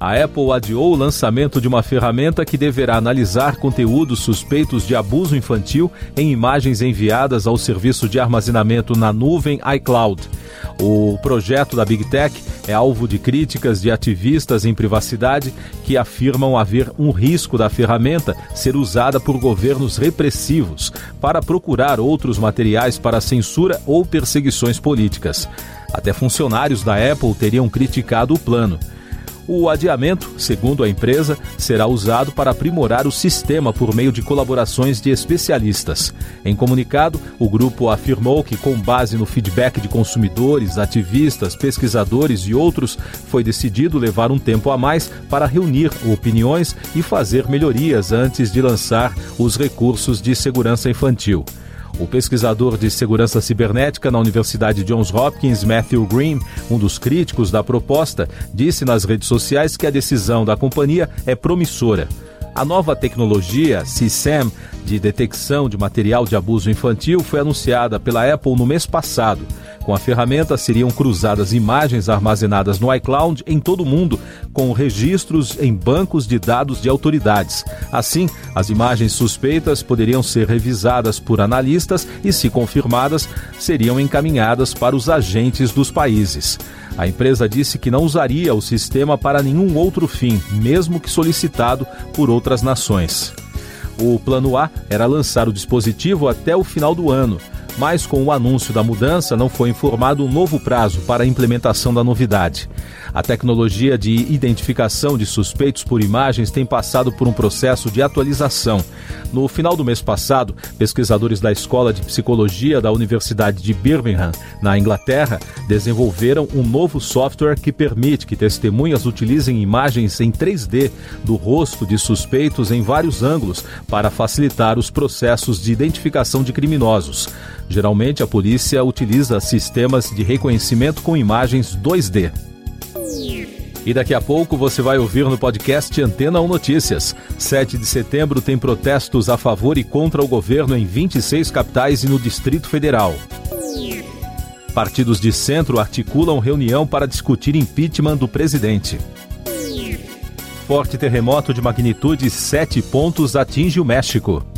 A Apple adiou o lançamento de uma ferramenta que deverá analisar conteúdos suspeitos de abuso infantil em imagens enviadas ao serviço de armazenamento na nuvem iCloud. O projeto da Big Tech é alvo de críticas de ativistas em privacidade que afirmam haver um risco da ferramenta ser usada por governos repressivos para procurar outros materiais para censura ou perseguições políticas. Até funcionários da Apple teriam criticado o plano. O adiamento, segundo a empresa, será usado para aprimorar o sistema por meio de colaborações de especialistas. Em comunicado, o grupo afirmou que, com base no feedback de consumidores, ativistas, pesquisadores e outros, foi decidido levar um tempo a mais para reunir opiniões e fazer melhorias antes de lançar os recursos de segurança infantil. O pesquisador de segurança cibernética na Universidade Johns Hopkins, Matthew Green, um dos críticos da proposta, disse nas redes sociais que a decisão da companhia é promissora. A nova tecnologia, CSAM, de detecção de material de abuso infantil, foi anunciada pela Apple no mês passado. Com a ferramenta seriam cruzadas imagens armazenadas no iCloud em todo o mundo, com registros em bancos de dados de autoridades. Assim, as imagens suspeitas poderiam ser revisadas por analistas e, se confirmadas, seriam encaminhadas para os agentes dos países. A empresa disse que não usaria o sistema para nenhum outro fim, mesmo que solicitado por outras nações. O plano A era lançar o dispositivo até o final do ano mas com o anúncio da mudança não foi informado um novo prazo para a implementação da novidade. A tecnologia de identificação de suspeitos por imagens tem passado por um processo de atualização. No final do mês passado, pesquisadores da Escola de Psicologia da Universidade de Birmingham, na Inglaterra, desenvolveram um novo software que permite que testemunhas utilizem imagens em 3D do rosto de suspeitos em vários ângulos para facilitar os processos de identificação de criminosos. Geralmente, a polícia utiliza sistemas de reconhecimento com imagens 2D. E daqui a pouco você vai ouvir no podcast Antena 1 Notícias. 7 de setembro tem protestos a favor e contra o governo em 26 capitais e no Distrito Federal. Partidos de centro articulam reunião para discutir impeachment do presidente. Forte terremoto de magnitude 7 pontos atinge o México.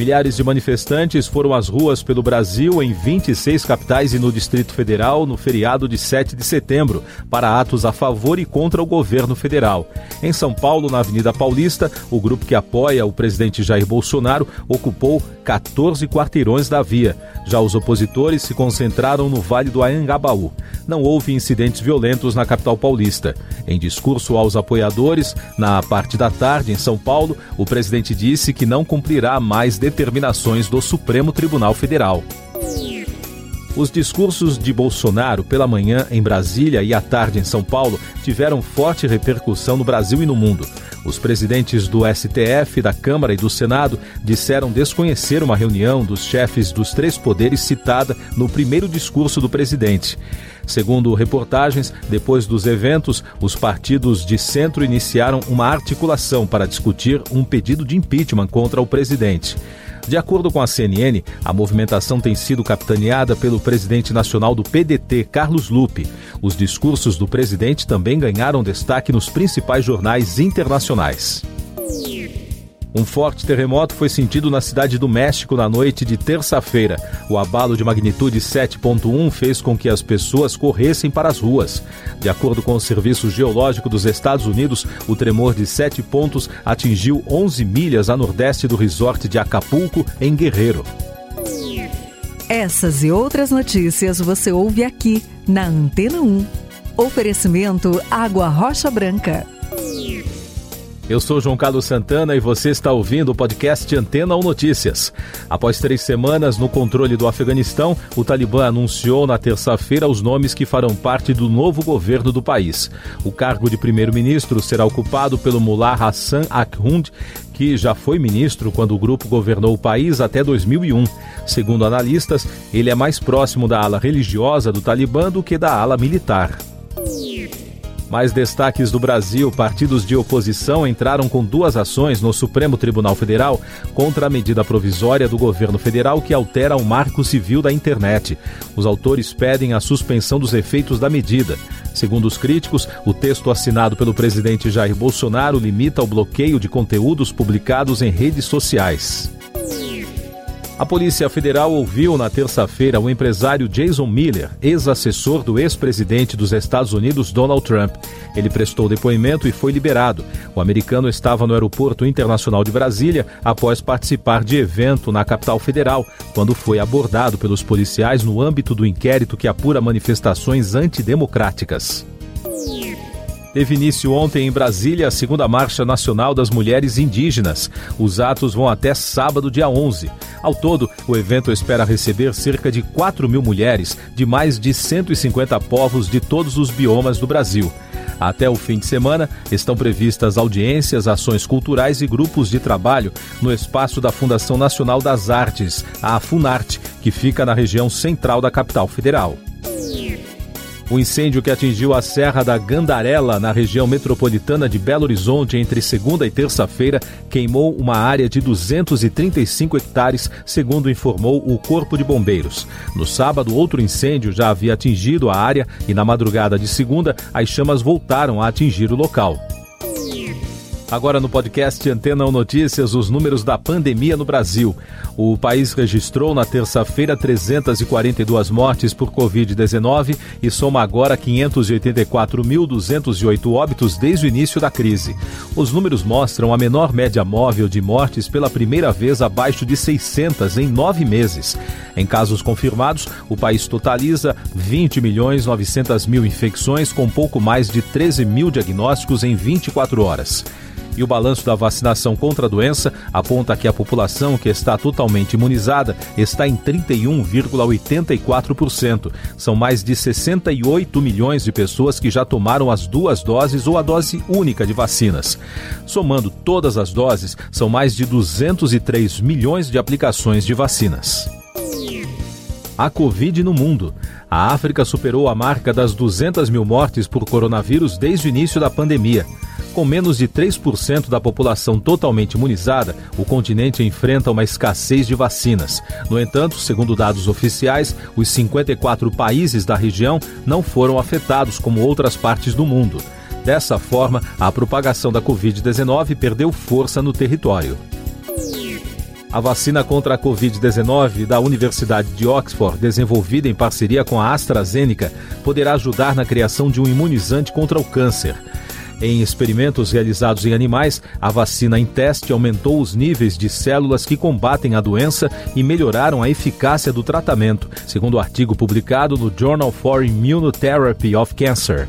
Milhares de manifestantes foram às ruas pelo Brasil em 26 capitais e no Distrito Federal no feriado de 7 de setembro, para atos a favor e contra o governo federal. Em São Paulo, na Avenida Paulista, o grupo que apoia o presidente Jair Bolsonaro ocupou 14 quarteirões da via. Já os opositores se concentraram no Vale do Anhangabaú. Não houve incidentes violentos na capital paulista. Em discurso aos apoiadores, na parte da tarde, em São Paulo, o presidente disse que não cumprirá mais determinações do Supremo Tribunal Federal. Os discursos de Bolsonaro pela manhã em Brasília e à tarde em São Paulo tiveram forte repercussão no Brasil e no mundo. Os presidentes do STF, da Câmara e do Senado disseram desconhecer uma reunião dos chefes dos três poderes citada no primeiro discurso do presidente. Segundo reportagens, depois dos eventos, os partidos de centro iniciaram uma articulação para discutir um pedido de impeachment contra o presidente. De acordo com a CNN, a movimentação tem sido capitaneada pelo presidente nacional do PDT, Carlos Lupe. Os discursos do presidente também ganharam destaque nos principais jornais internacionais. Um forte terremoto foi sentido na cidade do México na noite de terça-feira. O abalo de magnitude 7.1 fez com que as pessoas corressem para as ruas. De acordo com o Serviço Geológico dos Estados Unidos, o tremor de 7 pontos atingiu 11 milhas a nordeste do resort de Acapulco, em Guerreiro. Essas e outras notícias você ouve aqui na Antena 1. Oferecimento Água Rocha Branca. Eu sou João Carlos Santana e você está ouvindo o podcast Antena ou Notícias. Após três semanas no controle do Afeganistão, o Talibã anunciou na terça-feira os nomes que farão parte do novo governo do país. O cargo de primeiro-ministro será ocupado pelo Mullah Hassan Akhund, que já foi ministro quando o grupo governou o país até 2001. Segundo analistas, ele é mais próximo da ala religiosa do Talibã do que da ala militar. Mais destaques do Brasil: partidos de oposição entraram com duas ações no Supremo Tribunal Federal contra a medida provisória do governo federal que altera o marco civil da internet. Os autores pedem a suspensão dos efeitos da medida. Segundo os críticos, o texto assinado pelo presidente Jair Bolsonaro limita o bloqueio de conteúdos publicados em redes sociais. A Polícia Federal ouviu na terça-feira o empresário Jason Miller, ex-assessor do ex-presidente dos Estados Unidos Donald Trump. Ele prestou depoimento e foi liberado. O americano estava no Aeroporto Internacional de Brasília após participar de evento na capital federal, quando foi abordado pelos policiais no âmbito do inquérito que apura manifestações antidemocráticas. Teve início ontem em Brasília a segunda Marcha Nacional das Mulheres Indígenas. Os atos vão até sábado, dia 11. Ao todo, o evento espera receber cerca de 4 mil mulheres de mais de 150 povos de todos os biomas do Brasil. Até o fim de semana, estão previstas audiências, ações culturais e grupos de trabalho no espaço da Fundação Nacional das Artes, a FUNARTE, que fica na região central da capital federal. O incêndio que atingiu a Serra da Gandarela, na região metropolitana de Belo Horizonte, entre segunda e terça-feira, queimou uma área de 235 hectares, segundo informou o Corpo de Bombeiros. No sábado, outro incêndio já havia atingido a área e, na madrugada de segunda, as chamas voltaram a atingir o local. Agora no podcast Antena 1 Notícias, os números da pandemia no Brasil. O país registrou na terça-feira 342 mortes por Covid-19 e soma agora 584.208 óbitos desde o início da crise. Os números mostram a menor média móvel de mortes pela primeira vez abaixo de 600 em nove meses. Em casos confirmados, o país totaliza 20 milhões 900 mil infecções com pouco mais de 13 mil diagnósticos em 24 horas. E o balanço da vacinação contra a doença aponta que a população que está totalmente imunizada está em 31,84%. São mais de 68 milhões de pessoas que já tomaram as duas doses ou a dose única de vacinas. Somando todas as doses, são mais de 203 milhões de aplicações de vacinas. A Covid no mundo. A África superou a marca das 200 mil mortes por coronavírus desde o início da pandemia. Com menos de 3% da população totalmente imunizada, o continente enfrenta uma escassez de vacinas. No entanto, segundo dados oficiais, os 54 países da região não foram afetados como outras partes do mundo. Dessa forma, a propagação da Covid-19 perdeu força no território. A vacina contra a Covid-19 da Universidade de Oxford, desenvolvida em parceria com a AstraZeneca, poderá ajudar na criação de um imunizante contra o câncer. Em experimentos realizados em animais, a vacina em teste aumentou os níveis de células que combatem a doença e melhoraram a eficácia do tratamento, segundo o artigo publicado no Journal for Immunotherapy of Cancer.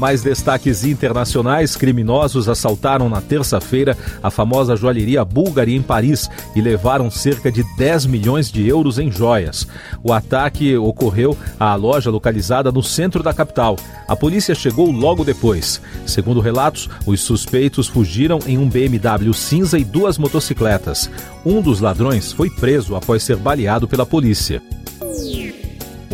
Mais destaques internacionais: criminosos assaltaram na terça-feira a famosa joalheria Bulgari em Paris e levaram cerca de 10 milhões de euros em joias. O ataque ocorreu à loja localizada no centro da capital. A polícia chegou logo depois. Segundo relatos, os suspeitos fugiram em um BMW cinza e duas motocicletas. Um dos ladrões foi preso após ser baleado pela polícia.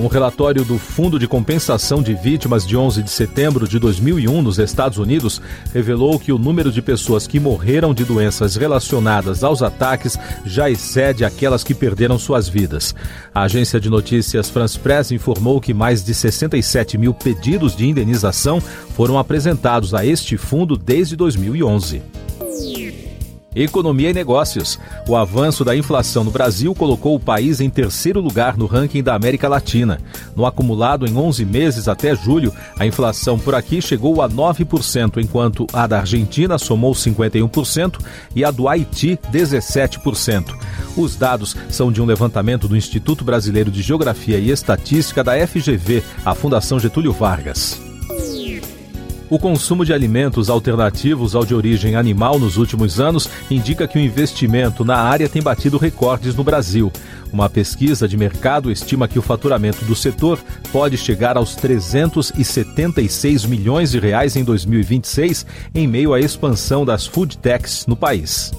Um relatório do Fundo de Compensação de Vítimas de 11 de setembro de 2001 nos Estados Unidos revelou que o número de pessoas que morreram de doenças relacionadas aos ataques já excede aquelas que perderam suas vidas. A agência de notícias France Press informou que mais de 67 mil pedidos de indenização foram apresentados a este fundo desde 2011. Economia e negócios. O avanço da inflação no Brasil colocou o país em terceiro lugar no ranking da América Latina. No acumulado em 11 meses até julho, a inflação por aqui chegou a 9%, enquanto a da Argentina somou 51% e a do Haiti 17%. Os dados são de um levantamento do Instituto Brasileiro de Geografia e Estatística da FGV, a Fundação Getúlio Vargas. O consumo de alimentos alternativos ao de origem animal nos últimos anos indica que o investimento na área tem batido recordes no Brasil. Uma pesquisa de mercado estima que o faturamento do setor pode chegar aos 376 milhões de reais em 2026, em meio à expansão das food techs no país.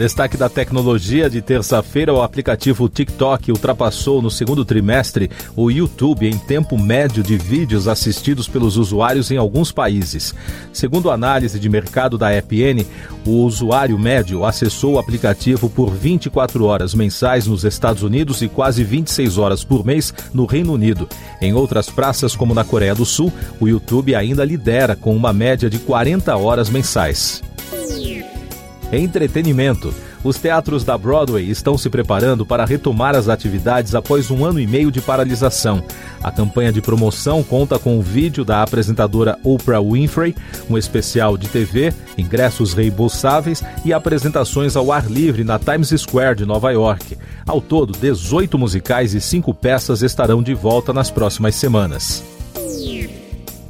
Destaque da tecnologia de terça-feira, o aplicativo TikTok ultrapassou no segundo trimestre o YouTube em tempo médio de vídeos assistidos pelos usuários em alguns países. Segundo a análise de mercado da EPN, o usuário médio acessou o aplicativo por 24 horas mensais nos Estados Unidos e quase 26 horas por mês no Reino Unido. Em outras praças, como na Coreia do Sul, o YouTube ainda lidera com uma média de 40 horas mensais. Entretenimento. Os teatros da Broadway estão se preparando para retomar as atividades após um ano e meio de paralisação. A campanha de promoção conta com o vídeo da apresentadora Oprah Winfrey, um especial de TV, ingressos reembolsáveis e apresentações ao ar livre na Times Square de Nova York. Ao todo, 18 musicais e 5 peças estarão de volta nas próximas semanas.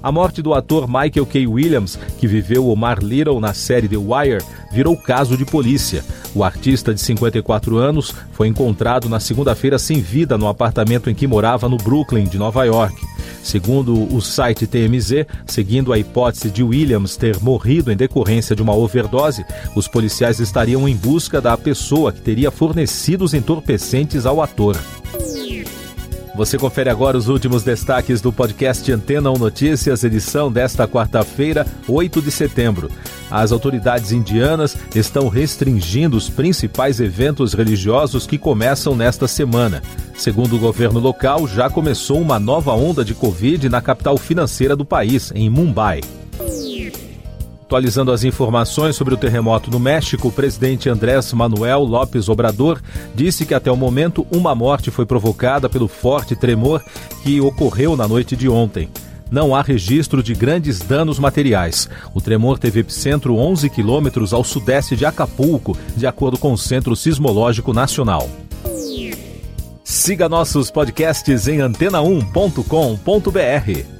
A morte do ator Michael K. Williams, que viveu Omar Little na série The Wire, virou caso de polícia. O artista de 54 anos foi encontrado na segunda-feira sem vida no apartamento em que morava no Brooklyn, de Nova York. Segundo o site TMZ, seguindo a hipótese de Williams ter morrido em decorrência de uma overdose, os policiais estariam em busca da pessoa que teria fornecido os entorpecentes ao ator. Você confere agora os últimos destaques do podcast Antena 1 Notícias, edição desta quarta-feira, 8 de setembro. As autoridades indianas estão restringindo os principais eventos religiosos que começam nesta semana. Segundo o governo local, já começou uma nova onda de Covid na capital financeira do país, em Mumbai. Atualizando as informações sobre o terremoto no México, o presidente Andrés Manuel López Obrador disse que até o momento uma morte foi provocada pelo forte tremor que ocorreu na noite de ontem. Não há registro de grandes danos materiais. O tremor teve epicentro 11 quilômetros ao sudeste de Acapulco, de acordo com o Centro Sismológico Nacional. Siga nossos podcasts em antena1.com.br.